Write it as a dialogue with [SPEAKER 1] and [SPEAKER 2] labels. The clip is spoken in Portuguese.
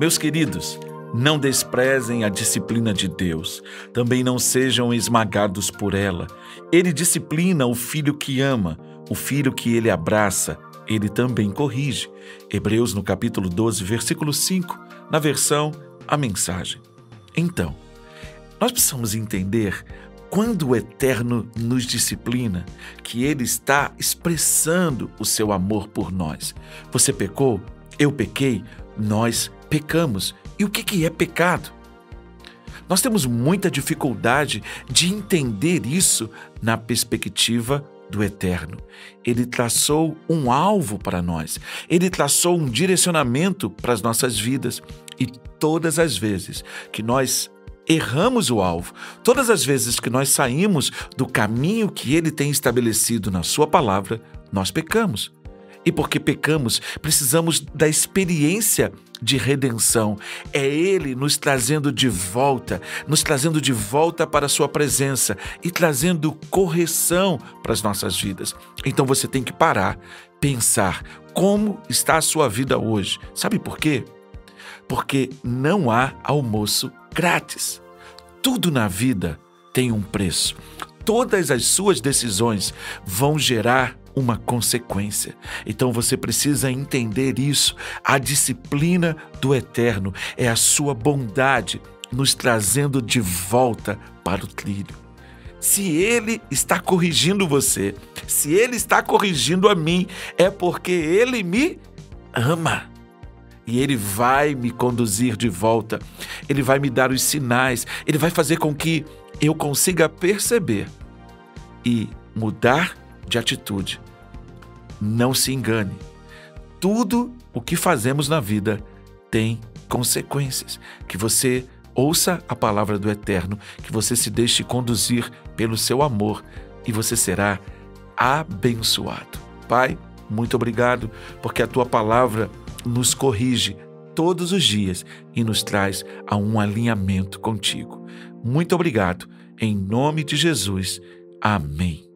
[SPEAKER 1] Meus queridos, não desprezem a disciplina de Deus, também não sejam esmagados por ela. Ele disciplina o filho que ama, o filho que ele abraça, ele também corrige. Hebreus no capítulo 12, versículo 5, na versão A Mensagem. Então, nós precisamos entender quando o Eterno nos disciplina, que Ele está expressando o seu amor por nós. Você pecou? Eu pequei? Nós pecamos. E o que é pecado? Nós temos muita dificuldade de entender isso na perspectiva do Eterno. Ele traçou um alvo para nós, ele traçou um direcionamento para as nossas vidas. E todas as vezes que nós erramos o alvo, todas as vezes que nós saímos do caminho que ele tem estabelecido na Sua palavra, nós pecamos. E porque pecamos, precisamos da experiência de redenção. É Ele nos trazendo de volta, nos trazendo de volta para a Sua presença e trazendo correção para as nossas vidas. Então você tem que parar, pensar como está a sua vida hoje. Sabe por quê? Porque não há almoço grátis. Tudo na vida tem um preço. Todas as suas decisões vão gerar uma consequência. Então você precisa entender isso. A disciplina do eterno é a sua bondade nos trazendo de volta para o trilho. Se ele está corrigindo você, se ele está corrigindo a mim, é porque ele me ama e Ele vai me conduzir de volta, Ele vai me dar os sinais, Ele vai fazer com que eu consiga perceber e mudar de atitude. Não se engane, tudo o que fazemos na vida tem consequências. Que você ouça a palavra do Eterno, que você se deixe conduzir pelo seu amor e você será abençoado. Pai, muito obrigado, porque a tua palavra nos corrige todos os dias e nos traz a um alinhamento contigo. Muito obrigado. Em nome de Jesus. Amém.